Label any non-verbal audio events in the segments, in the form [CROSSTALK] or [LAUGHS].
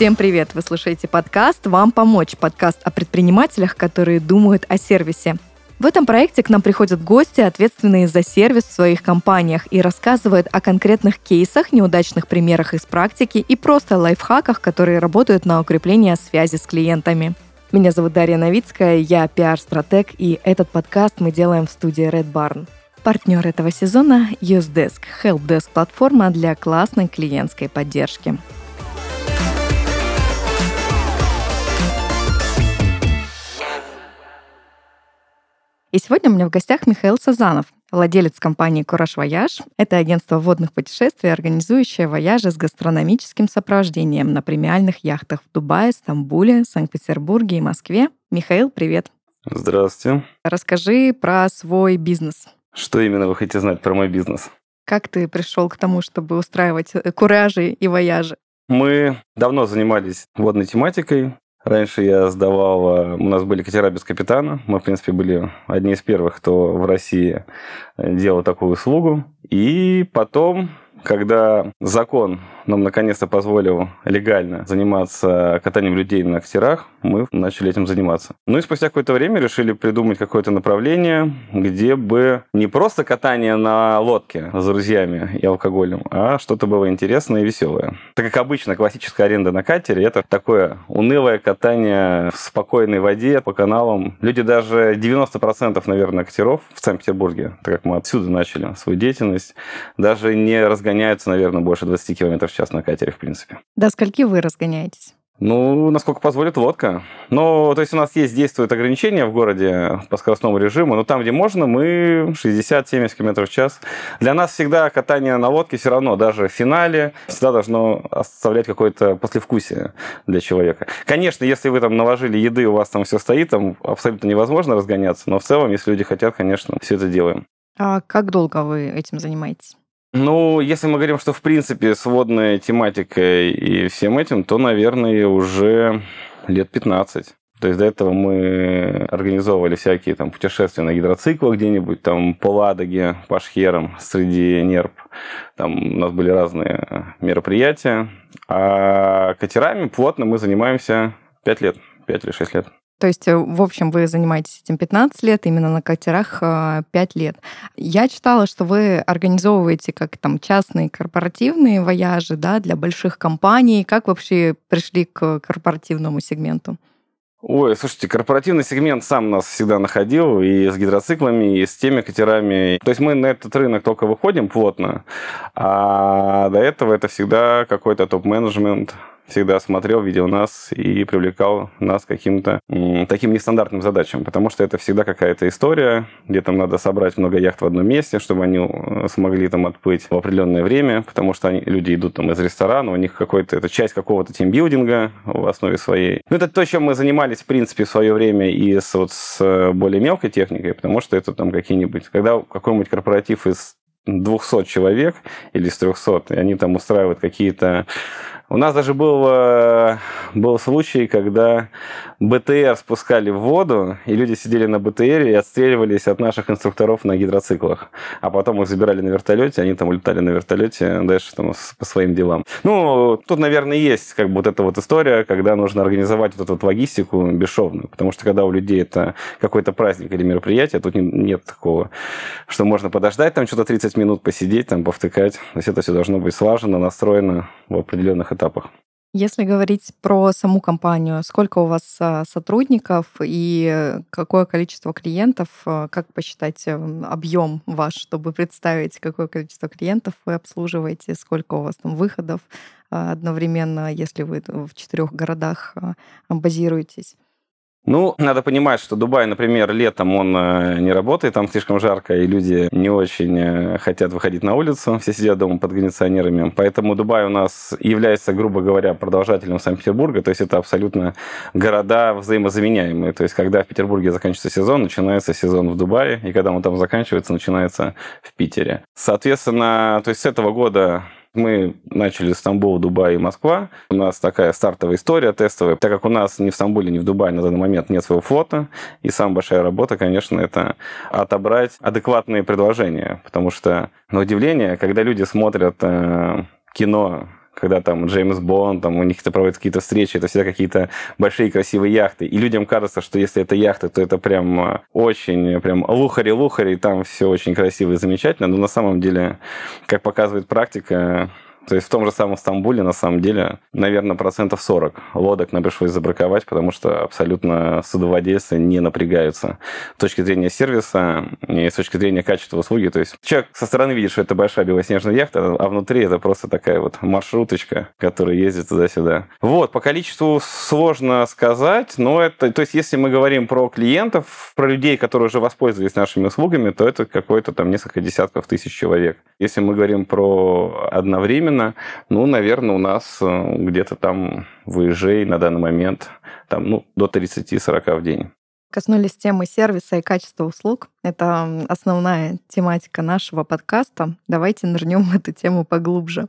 Всем привет! Вы слушаете подкаст «Вам помочь» подкаст о предпринимателях, которые думают о сервисе. В этом проекте к нам приходят гости, ответственные за сервис в своих компаниях, и рассказывают о конкретных кейсах, неудачных примерах из практики и просто лайфхаках, которые работают на укрепление связи с клиентами. Меня зовут Дарья Новицкая, я пиар-стратег, и этот подкаст мы делаем в студии Red Barn. Партнер этого сезона – UseDesk, helpdesk-платформа для классной клиентской поддержки. И сегодня у меня в гостях Михаил Сазанов, владелец компании «Кураж Вояж». Это агентство водных путешествий, организующее вояжи с гастрономическим сопровождением на премиальных яхтах в Дубае, Стамбуле, Санкт-Петербурге и Москве. Михаил, привет. Здравствуйте. Расскажи про свой бизнес. Что именно вы хотите знать про мой бизнес? Как ты пришел к тому, чтобы устраивать э, куражи и вояжи? Мы давно занимались водной тематикой. Раньше я сдавал, у нас были катера без капитана. Мы, в принципе, были одни из первых, кто в России делал такую услугу. И потом, когда закон нам наконец-то позволил легально заниматься катанием людей на катерах, мы начали этим заниматься. Ну и спустя какое-то время решили придумать какое-то направление, где бы не просто катание на лодке с друзьями и алкоголем, а что-то было интересное и веселое. Так как обычно классическая аренда на катере это такое унылое катание в спокойной воде по каналам. Люди даже 90% наверное катеров в Санкт-Петербурге, так как мы отсюда начали свою деятельность, даже не разгоняются, наверное, больше 20 км в час на катере, в принципе. До скольки вы разгоняетесь? Ну, насколько позволит лодка. Но, то есть у нас есть, действуют ограничения в городе по скоростному режиму, но там, где можно, мы 60-70 км в час. Для нас всегда катание на лодке все равно, даже в финале, всегда должно оставлять какое-то послевкусие для человека. Конечно, если вы там наложили еды, у вас там все стоит, там абсолютно невозможно разгоняться, но в целом, если люди хотят, конечно, все это делаем. А как долго вы этим занимаетесь? Ну, если мы говорим, что в принципе с водной тематикой и всем этим, то, наверное, уже лет 15. То есть до этого мы организовывали всякие там путешествия на гидроциклах где-нибудь, там по Ладоге, по Шхерам, среди нерп. Там у нас были разные мероприятия. А катерами плотно мы занимаемся 5 лет, 5 или 6 лет. То есть, э, в общем, вы занимаетесь этим 15 лет, именно на катерах 5 э, лет. Я читала, что вы организовываете как там частные корпоративные вояжи да, для больших компаний. Как вообще пришли к корпоративному сегменту? Ой, слушайте, корпоративный сегмент сам нас всегда находил и с гидроциклами, и с теми катерами. То есть мы на этот рынок только выходим плотно, а до этого это всегда какой-то топ-менеджмент, всегда смотрел, видел нас и привлекал нас каким-то таким нестандартным задачам, потому что это всегда какая-то история, где там надо собрать много яхт в одном месте, чтобы они э, смогли там отплыть в определенное время, потому что они, люди идут там из ресторана, у них какой-то, это часть какого-то тимбилдинга в основе своей. Ну, это то, чем мы занимались, в принципе, в свое время и с, вот, с более мелкой техникой, потому что это там какие-нибудь, когда какой-нибудь корпоратив из 200 человек или с 300, и они там устраивают какие-то у нас даже был, э, был случай, когда БТР спускали в воду, и люди сидели на БТР и отстреливались от наших инструкторов на гидроциклах. А потом их забирали на вертолете, они там улетали на вертолете дальше там, по своим делам. Ну, тут, наверное, есть как бы вот эта вот история, когда нужно организовать вот эту вот логистику бесшовную. Потому что когда у людей это какой-то праздник или мероприятие, тут нет такого, что можно подождать там что-то 30 минут, посидеть, там, повтыкать. То есть это все должно быть слажено, настроено в определенных этапах. Если говорить про саму компанию, сколько у вас а, сотрудников и какое количество клиентов, а, как посчитать эм, объем ваш, чтобы представить, какое количество клиентов вы обслуживаете, сколько у вас там выходов а, одновременно, если вы в четырех городах базируетесь? Ну, надо понимать, что Дубай, например, летом он э, не работает, там слишком жарко, и люди не очень э, хотят выходить на улицу, все сидят дома под кондиционерами. Поэтому Дубай у нас является, грубо говоря, продолжателем Санкт-Петербурга, то есть это абсолютно города взаимозаменяемые. То есть когда в Петербурге заканчивается сезон, начинается сезон в Дубае, и когда он там заканчивается, начинается в Питере. Соответственно, то есть с этого года мы начали Стамбул, Дубай и Москва. У нас такая стартовая история тестовая. Так как у нас ни в Стамбуле, ни в Дубае на данный момент нет своего флота, и самая большая работа, конечно, это отобрать адекватные предложения. Потому что, на удивление, когда люди смотрят э, кино когда там Джеймс Бонд, там у них это проводят какие-то встречи, это всегда какие-то большие красивые яхты. И людям кажется, что если это яхта, то это прям э, очень, прям лухари-лухари, там все очень красиво и замечательно. Но на самом деле, как показывает практика, то есть в том же самом Стамбуле, на самом деле, наверное, процентов 40 лодок нам пришлось забраковать, потому что абсолютно судовладельцы не напрягаются с точки зрения сервиса и с точки зрения качества услуги. То есть человек со стороны видит, что это большая белоснежная яхта, а внутри это просто такая вот маршруточка, которая ездит туда-сюда. Вот, по количеству сложно сказать, но это, то есть если мы говорим про клиентов, про людей, которые уже воспользовались нашими услугами, то это какой-то там несколько десятков тысяч человек. Если мы говорим про одновременно именно, ну, наверное, у нас э, где-то там выезжай на данный момент там, ну, до 30-40 в день. Коснулись темы сервиса и качества услуг. Это основная тематика нашего подкаста. Давайте нырнем в эту тему поглубже.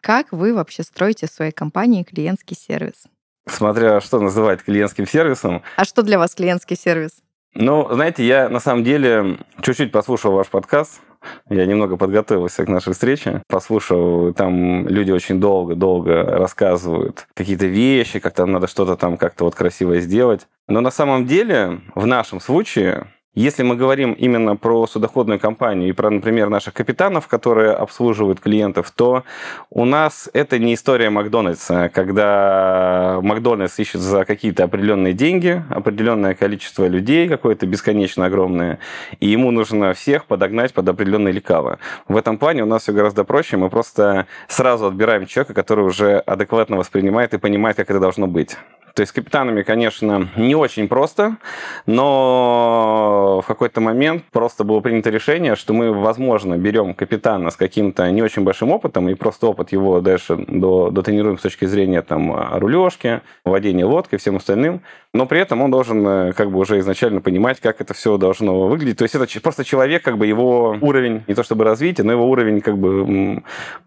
Как вы вообще строите в своей компании клиентский сервис? Смотря что называть клиентским сервисом. А что для вас клиентский сервис? Ну, знаете, я на самом деле чуть-чуть послушал ваш подкаст, я немного подготовился к нашей встрече, послушал, там люди очень долго-долго рассказывают какие-то вещи, как там надо что-то там как-то вот красиво сделать. Но на самом деле, в нашем случае, если мы говорим именно про судоходную компанию и про, например, наших капитанов, которые обслуживают клиентов, то у нас это не история Макдональдса, когда Макдональдс ищет за какие-то определенные деньги, определенное количество людей, какое-то бесконечно огромное, и ему нужно всех подогнать под определенные лекала. В этом плане у нас все гораздо проще, мы просто сразу отбираем человека, который уже адекватно воспринимает и понимает, как это должно быть. То есть с капитанами, конечно, не очень просто, но в какой-то момент просто было принято решение, что мы, возможно, берем капитана с каким-то не очень большим опытом и просто опыт его дальше до, дотренируем с точки зрения там, рулежки, владения лодкой, всем остальным, но при этом он должен э, как бы уже изначально понимать, как это все должно выглядеть. То есть это просто человек, как бы его уровень, не то чтобы развития, но его уровень как бы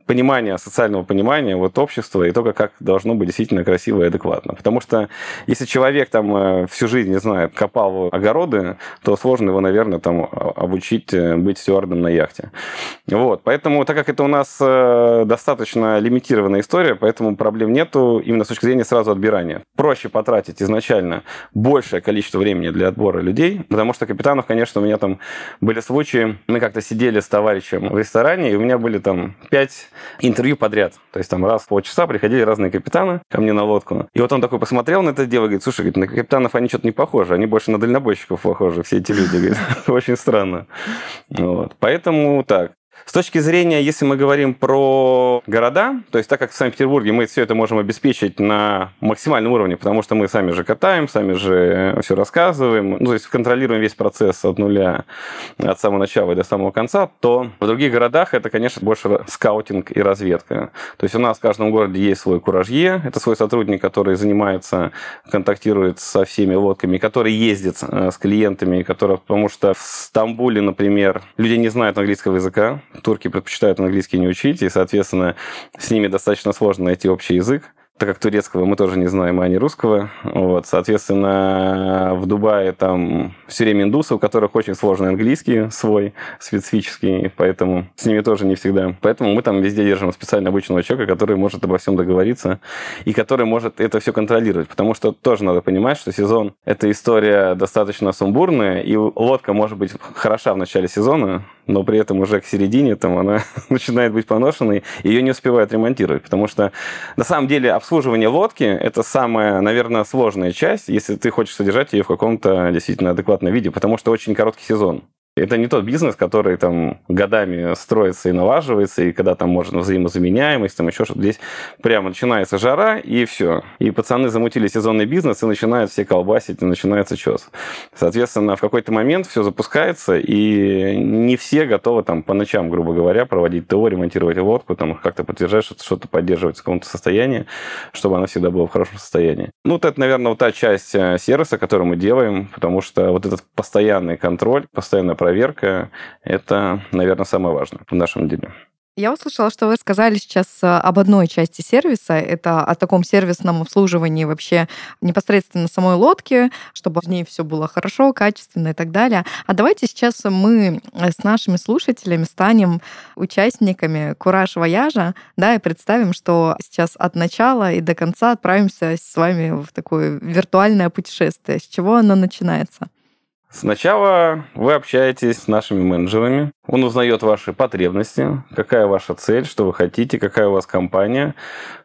понимания, социального понимания вот общества и только как должно быть действительно красиво и адекватно. Потому что если человек там э, всю жизнь, не знаю, копал огороды, то сложно его, наверное, там обучить э, быть стюардом на яхте. Вот. Поэтому, так как это у нас достаточно лимитированная история, поэтому проблем нету именно с точки зрения сразу отбирания. Проще потратить изначально большее количество времени для отбора людей, потому что капитанов, конечно, у меня там были случаи, мы как-то сидели с товарищем в ресторане, и у меня были там пять интервью подряд. То есть там раз в полчаса приходили разные капитаны ко мне на лодку. И вот он такой посмотрел на это дело говорит, слушай, говорит, на капитанов они что-то не похожи, они больше на дальнобойщиков похожи, все эти люди. [LAUGHS] Говорит, очень странно. Поэтому так. С точки зрения, если мы говорим про города, то есть так как в Санкт-Петербурге мы все это можем обеспечить на максимальном уровне, потому что мы сами же катаем, сами же все рассказываем, ну, то есть контролируем весь процесс от нуля, от самого начала и до самого конца, то в других городах это, конечно, больше скаутинг и разведка. То есть у нас в каждом городе есть свой куражье, это свой сотрудник, который занимается, контактирует со всеми лодками, который ездит э, с клиентами, который, потому что в Стамбуле, например, люди не знают английского языка, турки предпочитают английский не учить, и, соответственно, с ними достаточно сложно найти общий язык так как турецкого мы тоже не знаем, а не русского. Вот, соответственно, в Дубае там все время индусы, у которых очень сложный английский свой, специфический, поэтому с ними тоже не всегда. Поэтому мы там везде держим специально обычного человека, который может обо всем договориться и который может это все контролировать. Потому что тоже надо понимать, что сезон – это история достаточно сумбурная, и лодка может быть хороша в начале сезона, но при этом уже к середине там она [LAUGHS] начинает быть поношенной, и ее не успевают ремонтировать. Потому что на самом деле обслуживание лодки – это самая, наверное, сложная часть, если ты хочешь содержать ее в каком-то действительно адекватном виде, потому что очень короткий сезон. Это не тот бизнес, который там годами строится и налаживается, и когда там можно взаимозаменяемость, там еще что-то. Здесь прямо начинается жара, и все. И пацаны замутили сезонный бизнес, и начинают все колбасить, и начинается чес. Соответственно, в какой-то момент все запускается, и не все готовы там по ночам, грубо говоря, проводить ТО, ремонтировать лодку, там как-то подтверждать, что-то, что-то поддерживать в каком-то состоянии, чтобы она всегда была в хорошем состоянии. Ну, вот это, наверное, вот та часть э, сервиса, которую мы делаем, потому что вот этот постоянный контроль, постоянная проверка – это, наверное, самое важное в нашем деле. Я услышала, что вы сказали сейчас э, об одной части сервиса. Это о таком сервисном обслуживании вообще непосредственно самой лодки, чтобы в ней все было хорошо, качественно и так далее. А давайте сейчас мы э, с нашими слушателями станем участниками Кураж Вояжа, да, и представим, что сейчас от начала и до конца отправимся с вами в такое виртуальное путешествие. С чего оно начинается? Сначала вы общаетесь с нашими менеджерами, он узнает ваши потребности, какая ваша цель, что вы хотите, какая у вас компания.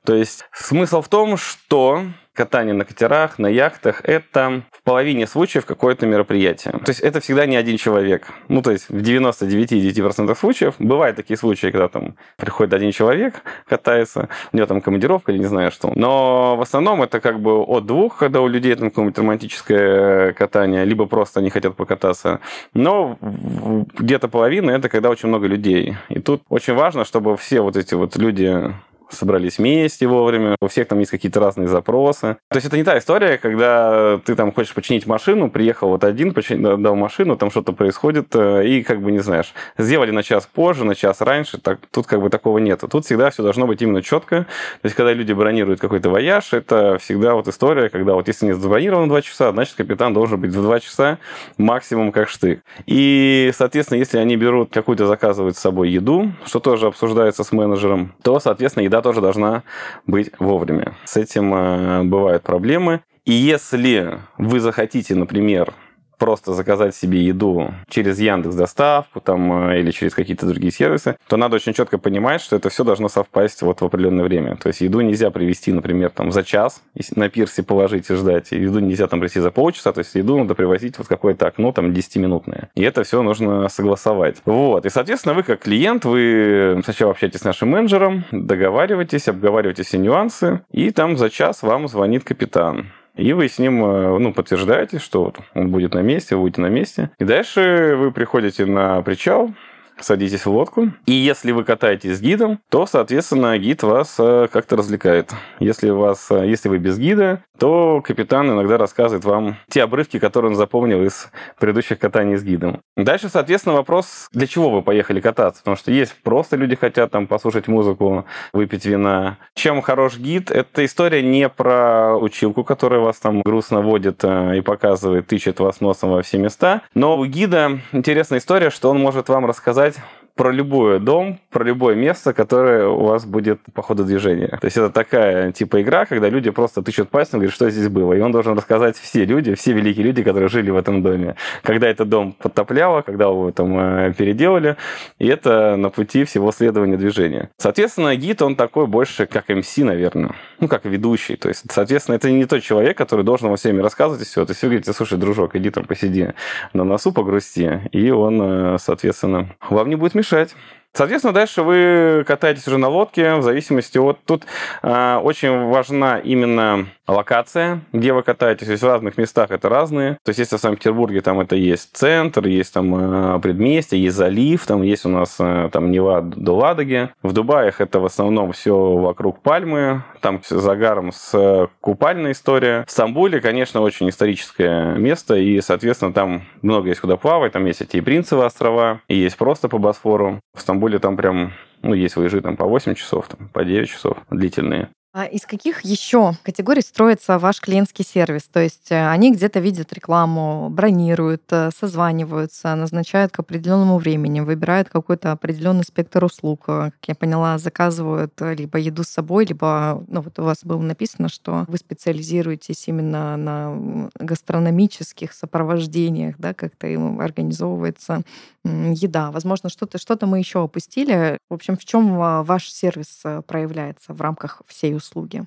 То есть смысл в том, что катание на катерах, на яхтах – это в половине случаев какое-то мероприятие. То есть это всегда не один человек. Ну, то есть в 99,9% случаев бывают такие случаи, когда там приходит один человек, катается, у него там командировка или не знаю что. Но в основном это как бы от двух, когда у людей там какое-нибудь романтическое катание, либо просто они хотят покататься. Но где-то половина – это когда очень много людей. И тут очень важно, чтобы все вот эти вот люди собрались вместе вовремя, у всех там есть какие-то разные запросы. То есть это не та история, когда ты там хочешь починить машину, приехал вот один, починил, дал машину, там что-то происходит, э, и как бы не знаешь, сделали на час позже, на час раньше, так, тут как бы такого нет. Тут всегда все должно быть именно четко. То есть когда люди бронируют какой-то вояж, это всегда вот история, когда вот если не забронировано 2 часа, значит капитан должен быть в 2 часа максимум как штык. И, соответственно, если они берут какую-то, заказывают с собой еду, что тоже обсуждается с менеджером, то, соответственно, еда тоже должна быть вовремя. С этим э, бывают проблемы. И если вы захотите, например, просто заказать себе еду через Яндекс Доставку там, э, или через какие-то другие сервисы, то надо очень четко понимать, что это все должно совпасть вот в определенное время. То есть еду нельзя привезти, например, там за час, на пирсе положить и ждать. Еду нельзя там привезти за полчаса, то есть еду надо привозить вот какое-то окно там 10-минутное. И это все нужно согласовать. Вот. И, соответственно, вы как клиент, вы сначала общаетесь с нашим менеджером, договариваетесь, обговариваете все нюансы, и там за час вам звонит капитан. И вы с ним э, ну, подтверждаете, что вот он будет на месте, вы будете на месте. И дальше вы приходите на причал, садитесь в лодку. И если вы катаетесь с гидом, то, соответственно, гид вас э, как-то развлекает. Если, вас, э, если вы без гида, то капитан иногда рассказывает вам те обрывки, которые он запомнил из предыдущих катаний с гидом. Дальше, соответственно, вопрос, для чего вы поехали кататься? Потому что есть просто люди хотят там послушать музыку, выпить вина. Чем хорош гид? Это история не про училку, которая вас там грустно водит э, и показывает, тычет вас носом во все места. Но у гида интересная история, что он может вам рассказать сказать про любой дом, про любое место, которое у вас будет по ходу движения. То есть это такая типа игра, когда люди просто тычут пальцем и говорят, что здесь было. И он должен рассказать все люди, все великие люди, которые жили в этом доме. Когда этот дом подтопляло, когда его там э, переделали. И это на пути всего следования движения. Соответственно, гид, он такой больше как МС, наверное. Ну, как ведущий. То есть, соответственно, это не тот человек, который должен вам всеми рассказывать и все. То есть вы говорите, слушай, дружок, иди там посиди на носу, погрусти. И он, э, соответственно, вам не будет мешать мешать. Соответственно, дальше вы катаетесь уже на лодке, в зависимости от... Тут э, очень важна именно локация, где вы катаетесь. Есть в разных местах это разные. То есть если в Санкт-Петербурге там это есть центр, есть там э, предместье, есть залив, там есть у нас э, там Нева до Ладоги. В Дубаях это в основном все вокруг Пальмы, там загаром с купальной история. В Стамбуле, конечно, очень историческое место, и, соответственно, там много есть куда плавать, там есть эти и Принцевы острова, и есть просто по Босфору. В Стамбуле там прям ну, есть выезжи там по 8 часов, там, по 9 часов длительные. А из каких еще категорий строится ваш клиентский сервис? То есть э, они где-то видят рекламу, бронируют, э, созваниваются, назначают к определенному времени, выбирают какой-то определенный спектр услуг. Э, как я поняла, заказывают либо еду с собой, либо, ну вот у вас было написано, что вы специализируетесь именно на гастрономических сопровождениях, да, как-то им организовывается еда. Возможно, что-то что мы еще опустили. В общем, в чем ваш сервис проявляется в рамках всей услуги?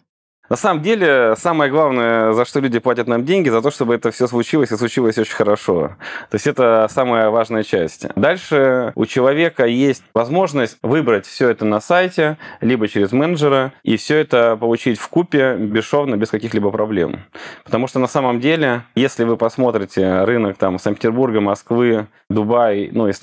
На самом деле, самое главное, за что люди платят нам деньги, за то, чтобы это все случилось и случилось очень хорошо. То есть это самая важная часть. Дальше у человека есть возможность выбрать все это на сайте, либо через менеджера, и все это получить в купе бесшовно, без каких-либо проблем. Потому что на самом деле, если вы посмотрите рынок там Санкт-Петербурга, Москвы, Дубай, ну и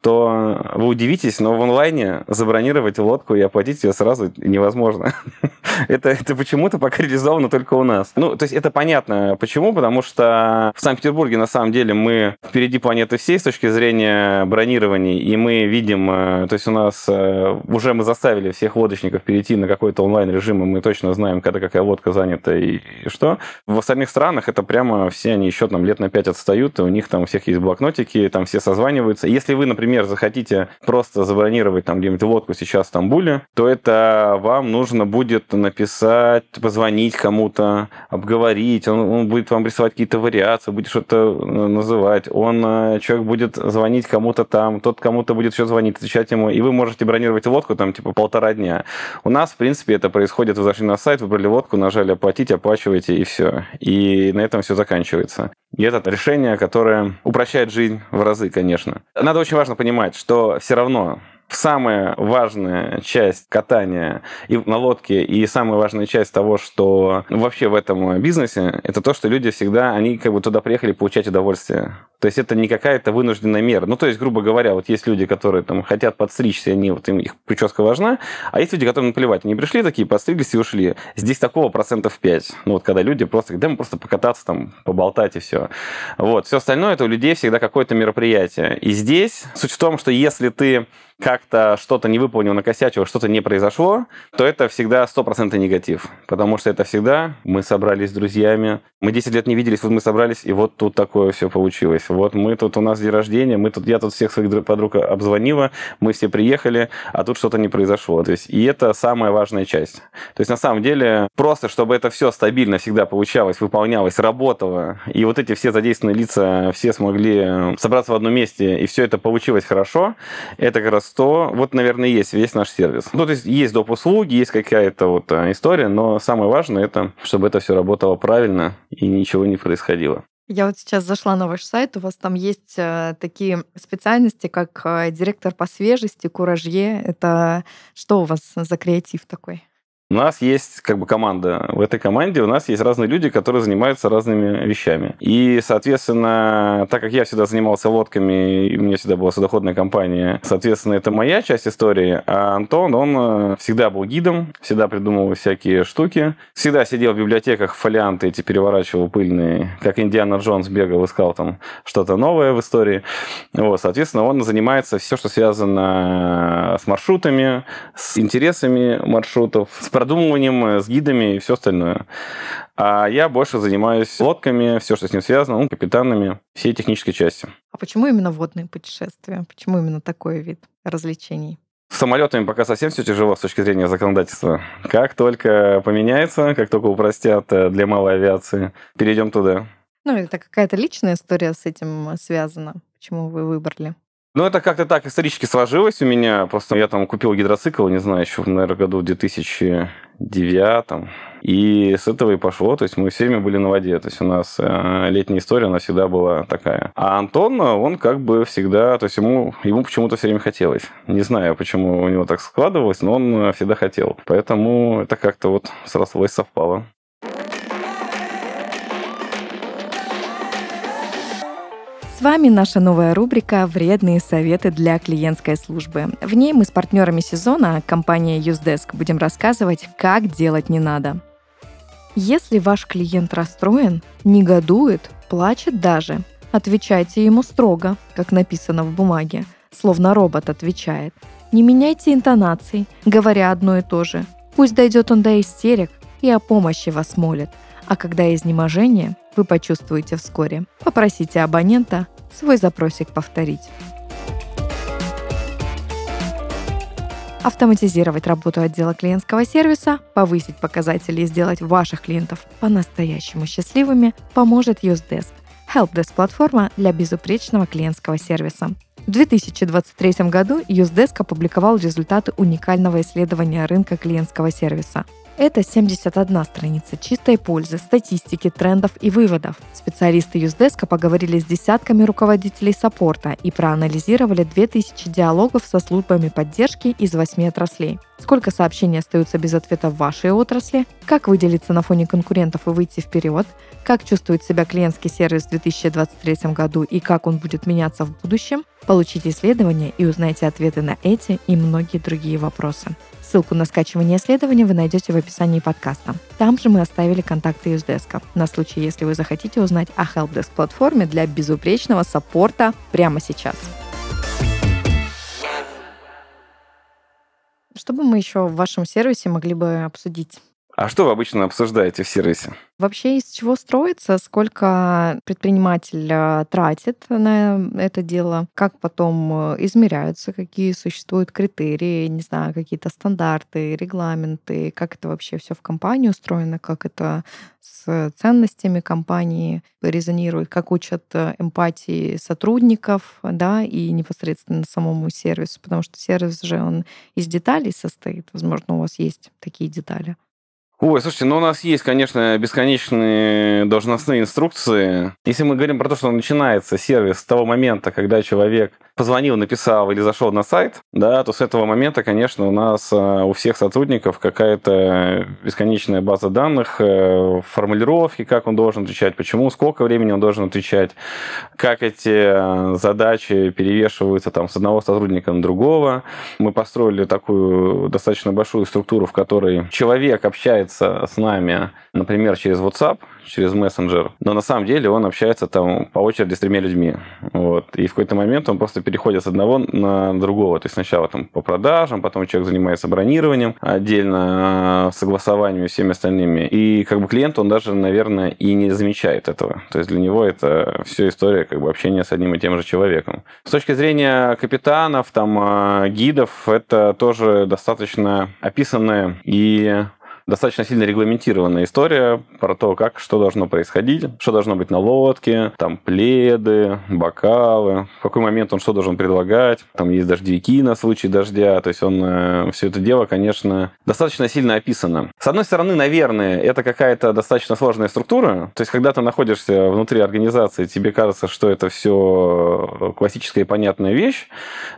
то вы удивитесь, но в онлайне забронировать лодку и оплатить ее сразу невозможно. [LAUGHS] это, это почему-то пока [LAUGHS] реализовано только у нас. Ну, то есть это понятно. Почему? Потому что в Санкт-Петербурге на самом деле мы впереди планеты всей с точки зрения бронирований, и мы видим, э, то есть у нас э, уже мы заставили всех лодочников перейти на какой-то онлайн-режим, и мы точно знаем, когда какая лодка занята и, что. В остальных странах это прямо все они еще там лет на пять отстают, и у них там у всех есть блокнотики, там все созваниваются. Если вы, например, захотите просто забронировать там где-нибудь лодку сейчас в Стамбуле, то это вам нужно будет написать, позвонить кому-то, обговорить, он, он будет вам рисовать какие-то вариации, будет что-то э, называть, он, э, человек будет звонить кому-то там, тот кому-то будет еще звонить, отвечать ему, и вы можете бронировать лодку там типа полтора дня. У нас, в принципе, это происходит, вы зашли на сайт, выбрали лодку, нажали оплатить, оплачиваете, и все. И на этом все заканчивается. И это решение, которое упрощает жизнь в разы, конечно. Надо очень важно понимать, что все равно самая важная часть катания и на лодке, и самая важная часть того, что вообще в этом бизнесе, это то, что люди всегда, они как бы туда приехали получать удовольствие. То есть это не какая-то вынужденная мера. Ну, то есть, грубо говоря, вот есть люди, которые там хотят подстричься, они, вот им их прическа важна, а есть люди, которым наплевать. Они пришли такие, подстриглись и ушли. Здесь такого процентов 5. Ну, вот когда люди просто да, мы просто покататься там, поболтать и все. Вот. Все остальное, это у людей всегда какое-то мероприятие. И здесь суть в том, что если ты как-то что-то не выполнил, накосячил, что-то не произошло, то это всегда 100% негатив. Потому что это всегда мы собрались с друзьями, мы 10 лет не виделись, вот мы собрались, и вот тут такое все получилось. Вот мы тут, у нас день рождения, мы тут, я тут всех своих подруг обзвонила, мы все приехали, а тут что-то не произошло. То есть, и это самая важная часть. То есть, на самом деле, просто чтобы это все стабильно всегда получалось, выполнялось, работало, и вот эти все задействованные лица все смогли собраться в одном месте, и все это получилось хорошо, это как раз то, вот, наверное, есть весь наш сервис. Ну, то есть, есть доп. услуги, есть какая-то вот а, история, но самое важное это, чтобы это все работало правильно и ничего не происходило. Я вот сейчас зашла на ваш сайт, у вас там есть э, такие специальности, как э, директор по свежести, куражье. Это что у вас за креатив такой? У нас есть как бы команда. В этой команде у нас есть разные люди, которые занимаются разными вещами. И, соответственно, так как я всегда занимался лодками, и у меня всегда была судоходная компания, соответственно, это моя часть истории. А Антон, он э, всегда был гидом, всегда придумывал всякие штуки, всегда сидел в библиотеках, фолианты эти переворачивал пыльные, как Индиана Джонс бегал, искал там что-то новое в истории. Вот, соответственно, он занимается все, что связано с маршрутами, с интересами маршрутов, с продумыванием, э, с гидами и все остальное. А я больше занимаюсь лодками, все, что с ним связано, ну, капитанами, всей технической части. А почему именно водные путешествия? Почему именно такой вид развлечений? С самолетами пока совсем все тяжело с точки зрения законодательства. Как только поменяется, как только упростят э, для малой авиации, перейдем туда. Ну, это какая-то личная история с этим связана. Почему вы выбрали? Ну, это как-то так исторически сложилось у меня. Просто я там купил гидроцикл, не знаю, еще, наверное, году в 2009. И с этого и пошло. То есть мы все время были на воде. То есть у нас э, летняя история, она всегда была такая. А Антон, он как бы всегда... То есть ему, ему почему-то все время хотелось. Не знаю, почему у него так складывалось, но он всегда хотел. Поэтому это как-то вот срослось, совпало. С вами наша новая рубрика «Вредные советы для клиентской службы». В ней мы с партнерами сезона, компания Usedesk, будем рассказывать, как делать не надо. Если ваш клиент расстроен, негодует, плачет даже, отвечайте ему строго, как написано в бумаге, словно робот отвечает. Не меняйте интонаций, говоря одно и то же. Пусть дойдет он до истерик и о помощи вас молит. А когда изнеможение, вы почувствуете вскоре. Попросите абонента свой запросик повторить. Автоматизировать работу отдела клиентского сервиса, повысить показатели и сделать ваших клиентов по-настоящему счастливыми поможет UseDesk – helpdesk-платформа для безупречного клиентского сервиса. В 2023 году UseDesk опубликовал результаты уникального исследования рынка клиентского сервиса – это 71 страница чистой пользы, статистики, трендов и выводов. Специалисты Юздеска поговорили с десятками руководителей саппорта и проанализировали 2000 диалогов со службами поддержки из 8 отраслей. Сколько сообщений остаются без ответа в вашей отрасли, как выделиться на фоне конкурентов и выйти вперед, как чувствует себя клиентский сервис в 2023 году и как он будет меняться в будущем, получите исследование и узнайте ответы на эти и многие другие вопросы. Ссылку на скачивание исследования вы найдете в описании подкаста. Там же мы оставили контакты Юздеска на случай, если вы захотите узнать о Helpdesk платформе для безупречного саппорта прямо сейчас. Что бы мы еще в вашем сервисе могли бы обсудить? А что вы обычно обсуждаете в сервисе? Вообще из чего строится, сколько предприниматель э, тратит на это дело, как потом э, измеряются, какие существуют критерии, не знаю, какие-то стандарты, регламенты, как это вообще все в компании устроено, как это с ценностями компании резонирует, как учат э, эмпатии сотрудников, да, и непосредственно самому сервису, потому что сервис же он из деталей состоит. Возможно, у вас есть такие детали. Ой, слушайте, ну у нас есть, конечно, бесконечные должностные инструкции. Если мы говорим про то, что начинается сервис с того момента, когда человек позвонил, написал или зашел на сайт, да, то с этого момента, конечно, у нас а, у всех сотрудников какая-то бесконечная база данных, э, формулировки, как он должен отвечать, почему, сколько времени он должен отвечать, как эти а, задачи перевешиваются там с одного сотрудника на другого. Мы построили такую достаточно большую структуру, в которой человек общается с нами, например, через WhatsApp, через мессенджер, но на самом деле он общается там по очереди с тремя людьми. Вот. И в какой-то момент он просто переходит с одного на другого. То есть сначала там по продажам, потом человек занимается бронированием, отдельно согласованием и всеми остальными. И как бы клиент, он даже, наверное, и не замечает этого. То есть для него это все история как бы общения с одним и тем же человеком. С точки зрения капитанов, там, а, гидов, это тоже достаточно описанная и достаточно сильно регламентированная история про то, как что должно происходить, что должно быть на лодке, там пледы, бокалы, в какой момент он что должен предлагать, там есть дождевики на случай дождя, то есть он э, все это дело, конечно, достаточно сильно описано. С одной стороны, наверное, это какая-то достаточно сложная структура, то есть когда ты находишься внутри организации, тебе кажется, что это все классическая и понятная вещь,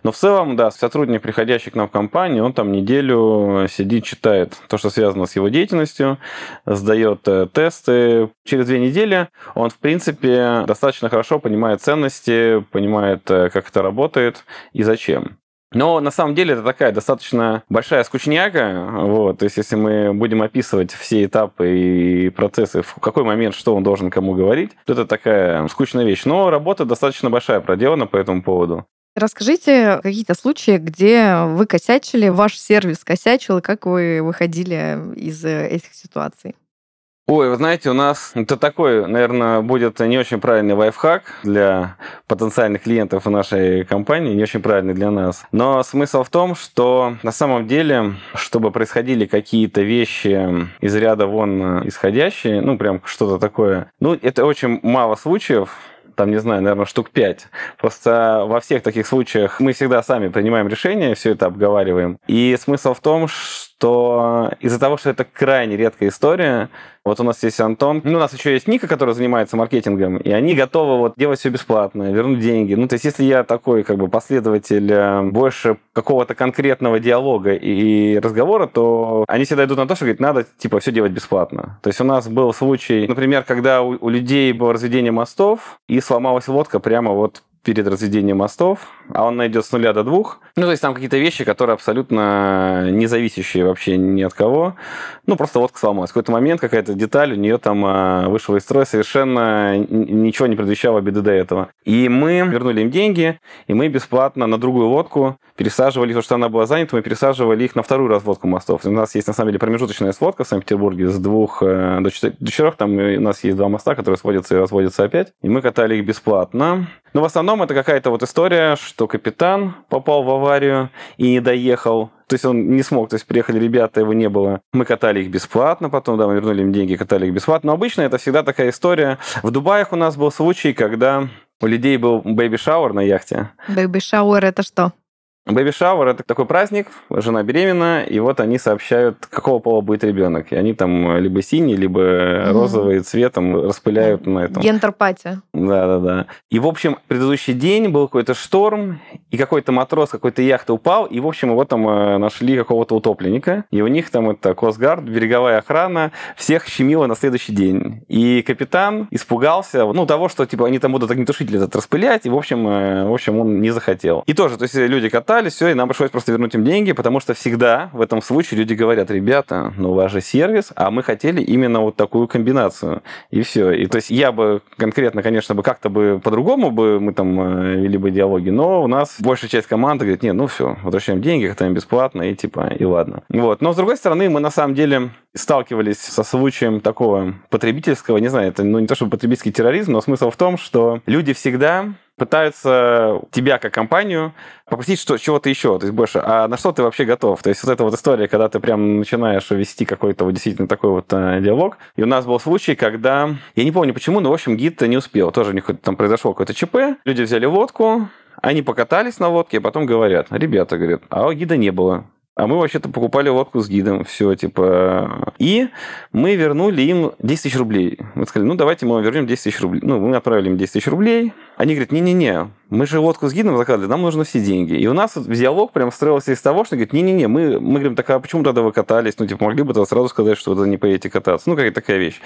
но в целом, да, сотрудник, приходящий к нам в компанию, он там неделю сидит, читает то, что связано с его деятельностью, сдает э, тесты. Через две недели он, в принципе, достаточно хорошо понимает ценности, понимает, э, как это работает и зачем. Но на самом деле это такая достаточно большая скучняга. Вот. То есть если мы будем описывать все этапы и процессы, в какой момент что он должен кому говорить, то это такая скучная вещь. Но работа достаточно большая проделана по этому поводу. Расскажите какие-то случаи, где вы косячили, ваш сервис косячил, и как вы выходили из э, этих ситуаций? Ой, вы знаете, у нас это такой, наверное, будет не очень правильный лайфхак для потенциальных клиентов нашей компании, не очень правильный для нас. Но смысл в том, что на самом деле, чтобы происходили какие-то вещи из ряда вон исходящие, ну, прям что-то такое, ну, это очень мало случаев, там, не знаю, наверное, штук пять. Просто во всех таких случаях мы всегда сами принимаем решения, все это обговариваем. И смысл в том, что из-за того, что это крайне редкая история, вот у нас есть Антон. Ну, у нас еще есть Ника, которая занимается маркетингом, и они готовы вот делать все бесплатно, вернуть деньги. Ну, то есть, если я такой как бы последователь э, больше какого-то конкретного диалога и разговора, то они всегда идут на то, что говорят, надо типа все делать бесплатно. То есть у нас был случай, например, когда у, у людей было разведение мостов, и сломалась лодка прямо вот перед разведением мостов, а он найдет с нуля до двух. Ну, то есть там какие-то вещи, которые абсолютно не зависящие вообще ни от кого. Ну, просто лодка сломалась. В какой-то момент какая-то деталь у нее там а, вышла из строя, совершенно ничего не предвещало беды до этого. И мы вернули им деньги, и мы бесплатно на другую лодку пересаживали, потому что она была занята, мы пересаживали их на вторую разводку мостов. У нас есть, на самом деле, промежуточная сводка в Санкт-Петербурге с двух э, до четырех. Там у нас есть два моста, которые сводятся и разводятся опять. И мы катали их бесплатно. Но в основном это какая-то вот история, что капитан попал в аварию и не доехал. То есть он не смог, то есть приехали ребята, его не было. Мы катали их бесплатно, потом, да, мы вернули им деньги, катали их бесплатно. Но обычно это всегда такая история. В Дубаях у нас был случай, когда у людей был baby shower на яхте. Baby shower это что? Baby shower это такой праздник, жена беременна, и вот они сообщают, какого пола будет ребенок. И они там либо синий, либо mm розовый цветом распыляют на этом. Gender party. Да, да, да. И, в общем, предыдущий день был какой-то шторм, и какой-то матрос какой-то яхты упал, и, в общем, его там э, нашли какого-то утопленника. И у них там это Косгард, береговая охрана, всех щемило на следующий день. И капитан испугался, ну, того, что, типа, они там будут огнетушитель этот распылять, и, в общем, э, в общем, он не захотел. И тоже, то есть люди, которые покатались, все, и нам пришлось просто вернуть им деньги, потому что всегда в этом случае люди говорят, ребята, ну у же сервис, а мы хотели именно вот такую комбинацию. И все. И то есть я бы конкретно, конечно, бы как-то бы по-другому бы мы там э, вели бы диалоги, но у нас большая часть команды говорит, нет, ну все, возвращаем деньги, катаем бесплатно, и типа, и ладно. Вот. Но с другой стороны, мы на самом деле сталкивались со случаем такого потребительского, не знаю, это ну, не то чтобы потребительский терроризм, но смысл в том, что люди всегда пытаются тебя как компанию попросить что, чего-то еще, то есть больше. А на что ты вообще готов? То есть вот эта вот история, когда ты прям начинаешь вести какой-то вот действительно такой вот э, диалог. И у нас был случай, когда, я не помню почему, но, в общем, гид не успел. Тоже у них там произошло какое-то ЧП. Люди взяли лодку, они покатались на лодке, а потом говорят, ребята, говорят, а гида не было. А мы вообще-то покупали лодку с гидом, все, типа... И мы вернули им 10 тысяч рублей. Мы сказали, ну, давайте мы вам вернем 10 тысяч рублей. Ну, мы отправили им 10 тысяч рублей. Они говорят, не-не-не, мы же лодку с гидом заказали, нам нужны все деньги. И у нас вот диалог прям строился из того, что говорит, не-не-не, мы, мы говорим, так а почему тогда вы катались? Ну, типа, могли бы тогда сразу сказать, что вы не поедете кататься. Ну, какая-то такая вещь.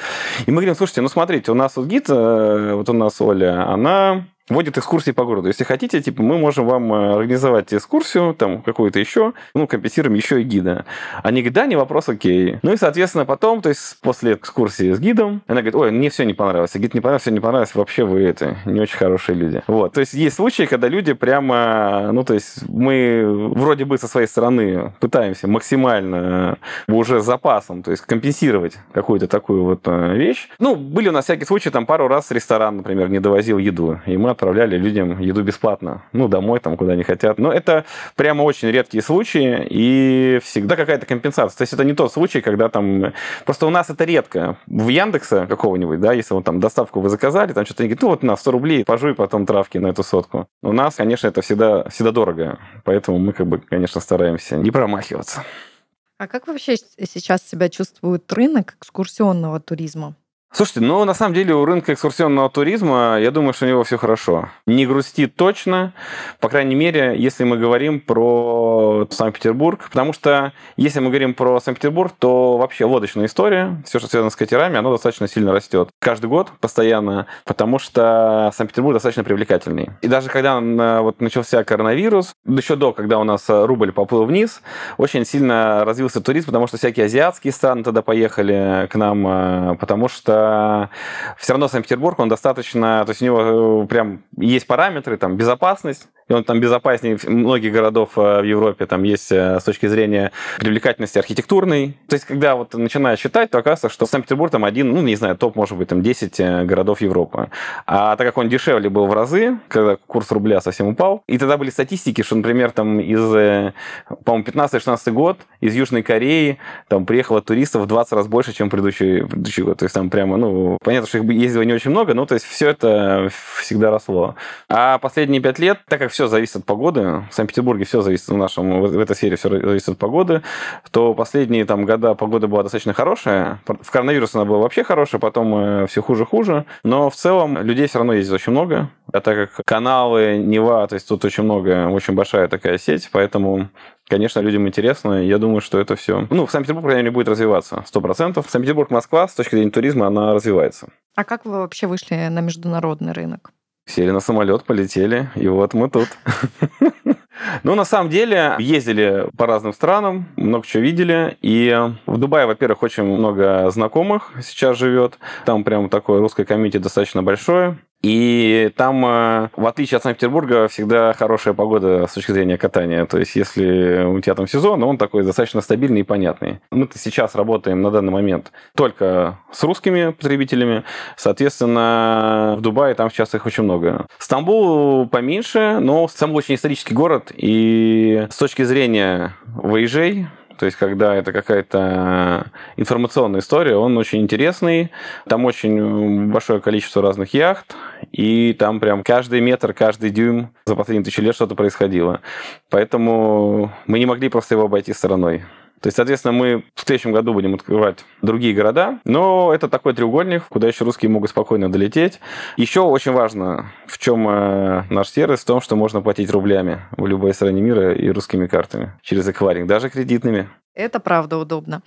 И мы говорим, слушайте, ну, смотрите, у нас вот гид, э, вот у нас Оля, она водит экскурсии по городу. Если хотите, типа, мы можем вам э, организовать экскурсию, там, какую-то еще, ну, компенсируем еще и гида. Они говорят, да, не вопрос, окей. Ну и, соответственно, потом, то есть, после экскурсии с гидом, она говорит, ой, мне все не понравилось. Гид не понравился, все не понравилось, вообще вы это, не очень хорошие люди. Вот, то есть, есть случаи, когда люди прямо, ну, то есть, мы вроде бы со своей стороны пытаемся максимально э, уже с запасом, то есть, компенсировать какую-то такую вот э, вещь. Ну, были у нас всякие случаи, там, пару раз ресторан, например, не довозил еду, и мы отправляли людям еду бесплатно. Ну, домой, там, куда они хотят. Но это прямо очень редкие случаи, и всегда какая-то компенсация. То есть это не тот случай, когда там... Просто у нас это редко. В Яндекса какого-нибудь, да, если вот там доставку вы заказали, там что-то они говорят, ну вот на 100 рублей, пожуй потом травки на эту сотку. У нас, конечно, это всегда, всегда дорого. Поэтому мы, как бы, конечно, стараемся не промахиваться. А как вообще сейчас себя чувствует рынок экскурсионного туризма? Слушайте, ну, на самом деле, у рынка экскурсионного туризма, я думаю, что у него все хорошо. Не грустит точно, по крайней мере, если мы говорим про Санкт-Петербург, потому что если мы говорим про Санкт-Петербург, то вообще лодочная история, все, что связано с катерами, оно достаточно сильно растет. Каждый год постоянно, потому что Санкт-Петербург достаточно привлекательный. И даже когда вот начался коронавирус, еще до, когда у нас рубль поплыл вниз, очень сильно развился туризм, потому что всякие азиатские страны тогда поехали к нам, э, потому что все равно Санкт-Петербург, он достаточно, то есть у него э, прям есть параметры, там, безопасность, и он там безопаснее многих городов э, в Европе, там есть э, с точки зрения привлекательности архитектурной. То есть, когда вот начинаешь считать, то оказывается, что Санкт-Петербург там один, ну, не знаю, топ, может быть, там 10 городов Европы. А так как он дешевле был в разы, когда курс рубля совсем упал, и тогда были статистики, что, например, там из, по-моему, 15-16 год из Южной Кореи там приехало туристов в 20 раз больше, чем предыдущий, предыдущий год. То есть там прямо ну, понятно, что их ездило не очень много, но то есть все это всегда росло. А последние пять лет, так как все зависит от погоды, в Санкт-Петербурге все зависит в нашем, в этой сфере все зависит от погоды, то последние там года погода была достаточно хорошая. В коронавирус она была вообще хорошая, потом э, все хуже-хуже, но в целом людей все равно ездит очень много, а так как каналы, Нева, то есть тут очень много, очень большая такая сеть, поэтому Конечно, людям интересно. Я думаю, что это все. Ну, в Санкт-Петербург, по крайней мере, будет развиваться. Сто процентов. Санкт-Петербург, Москва, с точки зрения туризма, она развивается. А как вы вообще вышли на международный рынок? Сели на самолет, полетели, и вот мы тут. [LAUGHS] Ну, на самом деле, ездили по разным странам, много чего видели. И в Дубае, во-первых, очень много знакомых сейчас живет. Там прям такое русское комьюнити достаточно большое. И там, э, в отличие от Санкт-Петербурга, всегда хорошая погода с точки зрения катания. То есть, если у тебя там сезон, он такой достаточно стабильный и понятный. Мы-то сейчас работаем на данный момент только с русскими потребителями. Соответственно, в Дубае там сейчас их очень много. Стамбул поменьше, но Стамбул очень исторический город. И с точки зрения выезжей, то есть, когда это какая-то информационная история, он очень интересный. Там очень большое количество разных яхт, и там прям каждый метр, каждый дюйм за последние тысячи лет что-то происходило. Поэтому мы не могли просто его обойти стороной. То есть, соответственно, мы в следующем году будем открывать другие города, но это такой треугольник, куда еще русские могут спокойно долететь. Еще очень важно, в чем э, наш сервис, в том, что можно платить рублями в любой стране мира и русскими картами через эквайринг, даже кредитными. Это правда удобно.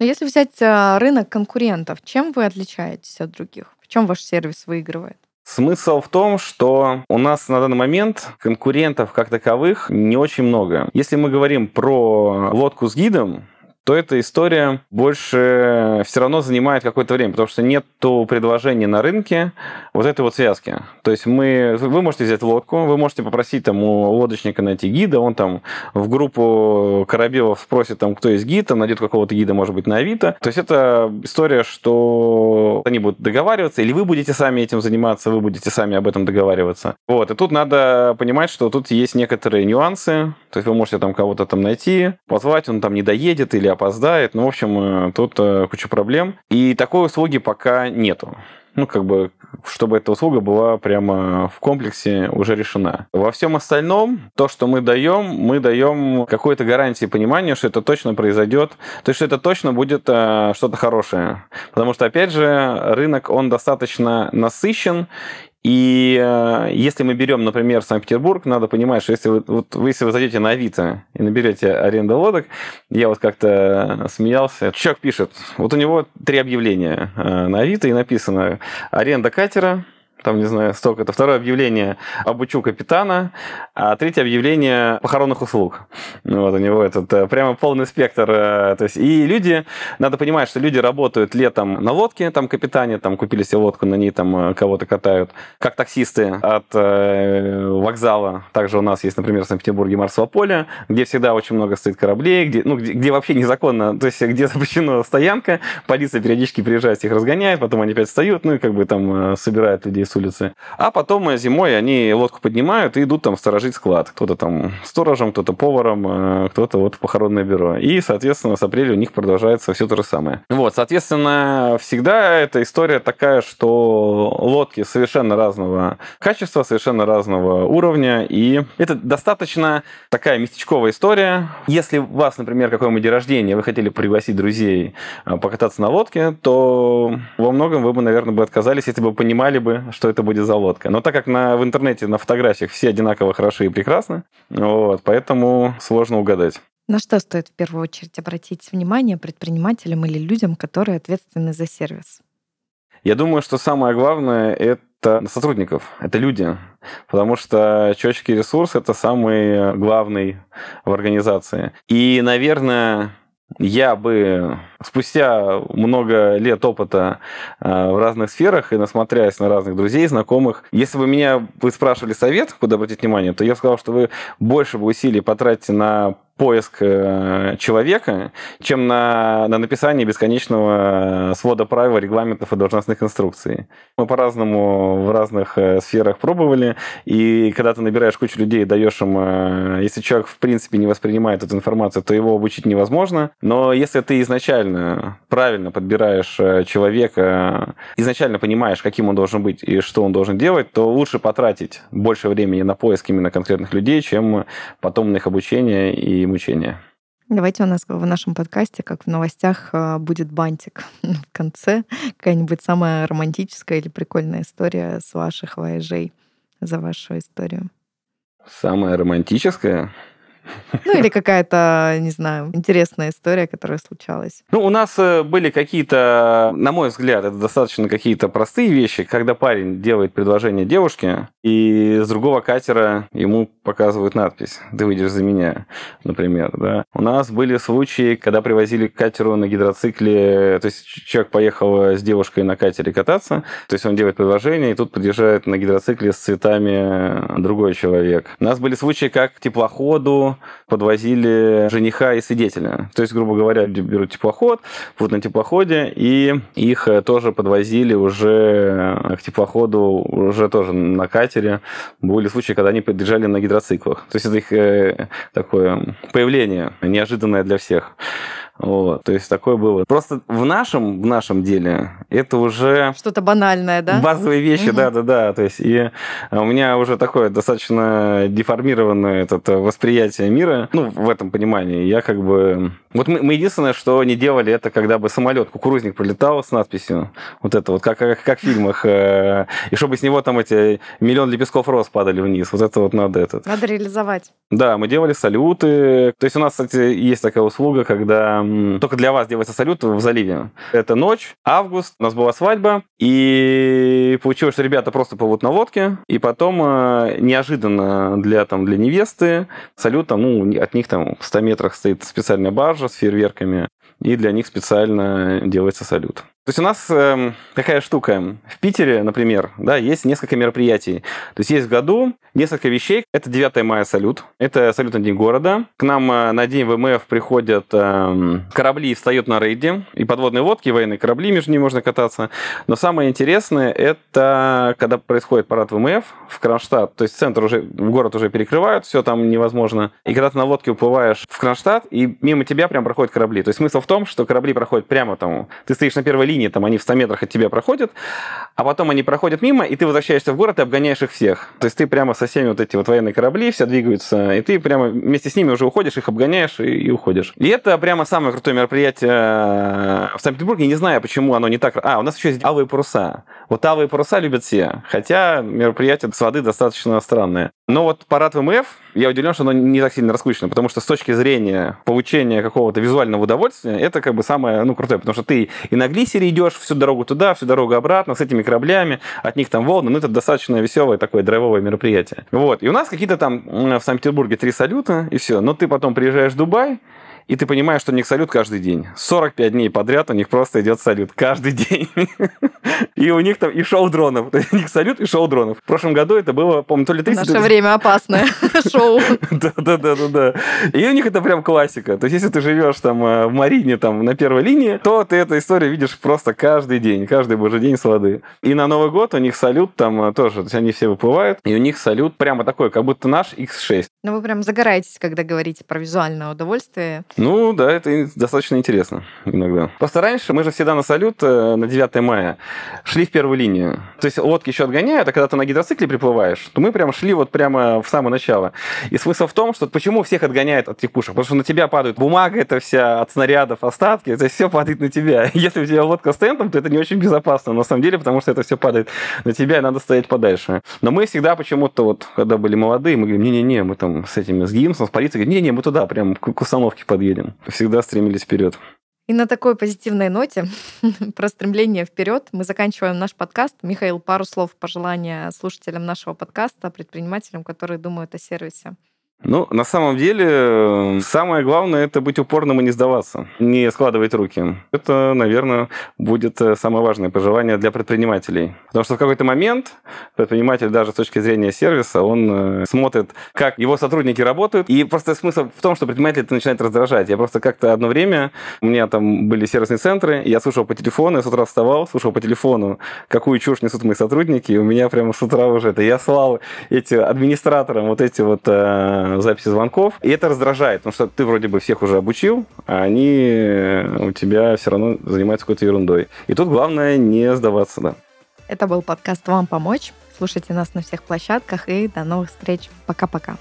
Но если взять э, рынок конкурентов, чем вы отличаетесь от других? В чем ваш сервис выигрывает? Смысл в том, что у нас на данный момент конкурентов как таковых не очень много. Если мы говорим про лодку с гидом, то эта история больше все равно занимает какое-то время, потому что нет предложения на рынке вот этой вот связки. То есть мы, вы можете взять лодку, вы можете попросить там у лодочника найти гида, он там в группу корабелов спросит там, кто есть гид, там найдет какого-то гида, может быть, на Авито. То есть это история, что они будут договариваться, или вы будете сами этим заниматься, вы будете сами об этом договариваться. Вот, и тут надо понимать, что тут есть некоторые нюансы, то есть вы можете там кого-то там найти, позвать, он там не доедет или опоздает. Ну, в общем, э, тут э, куча проблем. И такой услуги пока нету ну, как бы, чтобы эта услуга была прямо в комплексе уже решена. Во всем остальном, то, что мы даем, мы даем какой-то гарантии понимания, что это точно произойдет, то есть, что это точно будет э, что-то хорошее. Потому что, опять же, рынок, он достаточно насыщен, и э, если мы берем, например, Санкт-Петербург, надо понимать, что если вы, вот, если вы зайдете на Авито и наберете аренда лодок, я вот как-то смеялся, человек пишет, вот у него три объявления э, на Авито и написано аренда катера, там, не знаю, столько. Это второе объявление «Обучу капитана», а третье объявление похоронных услуг. Ну, вот у него этот э, прямо полный спектр. Э, то есть, и люди, надо понимать, что люди работают летом на лодке, там капитане, там купили себе лодку, на ней там э, кого-то катают, как таксисты от э, вокзала. Также у нас есть, например, в Санкт-Петербурге Марсово поле, где всегда очень много стоит кораблей, где, ну, где, где вообще незаконно, то есть где запрещена стоянка, полиция периодически приезжает, их разгоняет, потом они опять встают, ну и как бы там собирают людей с улицы. А потом э, зимой они лодку поднимают и идут там сторожить склад. Кто-то там сторожем, кто-то поваром, э, кто-то вот в похоронное бюро. И, соответственно, с апреля у них продолжается все то же самое. Вот, соответственно, всегда эта история такая, что лодки совершенно разного качества, совершенно разного уровня, и это достаточно такая местечковая история. Если у вас, например, какое-нибудь день рождения, вы хотели пригласить друзей э, покататься на лодке, то во многом вы бы, наверное, бы отказались, если бы понимали бы, что это будет за лодка. Но так как на, в интернете на фотографиях все одинаково хороши и прекрасны, вот, поэтому сложно угадать. На что стоит в первую очередь обратить внимание предпринимателям или людям, которые ответственны за сервис? Я думаю, что самое главное — это сотрудников, это люди. Потому что человеческий ресурс — это самый главный в организации. И, наверное, я бы спустя много лет опыта э, в разных сферах и насмотрясь на разных друзей, знакомых, если бы меня вы спрашивали совет, куда обратить внимание, то я сказал, что вы больше бы усилий потратите на поиск э, человека, чем на, на написание бесконечного свода правил, регламентов и должностных инструкций. Мы по-разному в разных э, сферах пробовали, и когда ты набираешь кучу людей, даешь им, э, если человек в принципе не воспринимает эту информацию, то его обучить невозможно. Но если ты изначально правильно подбираешь человека, изначально понимаешь, каким он должен быть и что он должен делать, то лучше потратить больше времени на поиск именно конкретных людей, чем потом на их обучение и мучения. Давайте у нас в нашем подкасте, как в новостях, а, будет бантик [LAUGHS] в конце. Какая-нибудь самая романтическая или прикольная история с ваших вояжей за вашу историю. Самая романтическая? Ну или какая-то, не знаю, интересная история, которая случалась. Ну, у нас э, были какие-то, на мой взгляд, это достаточно какие-то простые вещи, когда парень делает предложение девушке, и с другого катера ему показывают надпись «Ты выйдешь за меня», например, да. У нас были случаи, когда привозили к катеру на гидроцикле, то есть человек поехал с девушкой на катере кататься, то есть он делает предложение, и тут подъезжает на гидроцикле с цветами другой человек. У нас были случаи, как к теплоходу подвозили жениха и свидетеля. То есть, грубо говоря, берут теплоход, будут на теплоходе, и их э, тоже подвозили уже э, к теплоходу, уже тоже на катере. Были случаи, когда они подъезжали на гидроциклах. То есть, это их э, такое появление неожиданное для всех. Вот, то есть такое было. Просто в нашем, в нашем деле это уже... Что-то банальное, да? Базовые вещи, да-да-да. То есть и у меня уже такое достаточно деформированное это восприятие мира, ну, в этом понимании. Я как бы... Вот мы, мы единственное, что не делали, это когда бы самолет, кукурузник прилетал с надписью, вот это вот, как, как, как в фильмах, э, и чтобы с него там эти миллион лепестков роз падали вниз. Вот это вот надо этот. Надо реализовать. Да, мы делали салюты. То есть у нас, кстати, есть такая услуга, когда только для вас делается салют в заливе. Это ночь, август, у нас была свадьба, и получилось, что ребята просто плывут на лодке, и потом э, неожиданно для, там, для невесты салют, там, ну, от них там в 100 метрах стоит специальная баржа с фейерверками, и для них специально делается салют. То есть у нас э, такая штука. В Питере, например, да, есть несколько мероприятий. То есть есть в году несколько вещей. Это 9 мая салют. Это салют на День города. К нам э, на День ВМФ приходят э, корабли, встают на рейде. И подводные лодки, и военные корабли, между ними можно кататься. Но самое интересное, это когда происходит парад ВМФ в Кронштадт. То есть центр уже, город уже перекрывают, все там невозможно. И когда ты на лодке уплываешь в Кронштадт, и мимо тебя прям проходят корабли. То есть смысл в том, что корабли проходят прямо там. Ты стоишь на первой линии, линии, там они в 100 метрах от тебя проходят, а потом они проходят мимо, и ты возвращаешься в город и обгоняешь их всех. То есть ты прямо со всеми вот эти вот военные корабли, все двигаются, и ты прямо вместе с ними уже уходишь, их обгоняешь и, и уходишь. И это прямо самое крутое мероприятие э, в Санкт-Петербурге. Не знаю, почему оно не так... А, у нас еще есть алые паруса. Вот алые паруса любят все, хотя мероприятие с воды достаточно странное. Но вот парад ВМФ, я удивлен, что оно не так сильно раскручено, потому что с точки зрения получения какого-то визуального удовольствия, это как бы самое, ну, крутое, потому что ты и на глиссере идешь всю дорогу туда, всю дорогу обратно с этими кораблями, от них там волны, ну, это достаточно веселое такое драйвовое мероприятие. Вот, и у нас какие-то там в Санкт-Петербурге три салюта, и все, но ты потом приезжаешь в Дубай, и ты понимаешь, что у них салют каждый день. 45 дней подряд у них просто идет салют каждый день. [LAUGHS] И у них там и шоу дронов. То [LAUGHS] есть у них салют и шоу дронов. В прошлом году это было, помню, то ли 30... Наше время опасное [LAUGHS] шоу. Да-да-да-да. И у них это прям классика. То есть если ты живешь там э, в Марине, там на первой линии, то ты эту историю видишь просто каждый день, каждый божий день с воды. И на Новый год у них салют там э, тоже, то есть они все выплывают, и у них салют прямо такой, как будто наш X6. Ну вы прям загораетесь, когда говорите про визуальное удовольствие. Ну, да, это достаточно интересно иногда. Просто раньше мы же всегда на салют э, на 9 мая шли в первую линию. То есть лодки еще отгоняют, а когда ты на гидроцикле приплываешь, то мы прям шли вот прямо в самое начало. И смысл в том, что почему всех отгоняет от этих пушек? Потому что на тебя падает бумага это вся от снарядов, остатки, это все падает на тебя. [LAUGHS] Если у тебя лодка с тентом, то это не очень безопасно на самом деле, потому что это все падает на тебя, и надо стоять подальше. Но мы всегда почему-то вот, когда были молодые, мы говорим, не-не-не, мы там с этими, с ГИМСом, с полицией, говорим, не-не, мы туда прям к установке подъедем всегда стремились вперед. И на такой позитивной ноте [LAUGHS] про стремление вперед мы заканчиваем наш подкаст. Михаил, пару слов пожелания слушателям нашего подкаста, предпринимателям, которые думают о сервисе. Ну, на самом деле, самое главное это быть упорным и не сдаваться, не складывать руки. Это, наверное, будет э, самое важное пожелание для предпринимателей. Потому что в какой-то момент предприниматель даже с точки зрения сервиса, он э, смотрит, как его сотрудники работают. И просто смысл в том, что предприниматель это начинает раздражать. Я просто как-то одно время, у меня там были сервисные центры, я слушал по телефону, я с утра вставал, слушал по телефону, какую чушь несут мои сотрудники, и у меня прямо с утра уже это. Я слал эти администраторам вот эти вот э, записи звонков. И это раздражает, потому что ты вроде бы всех уже обучил, а они э, у тебя все равно занимаются какой-то ерундой. И тут главное не сдаваться, да. Это был подкаст «Вам помочь». Слушайте нас на всех площадках и до новых встреч. Пока-пока.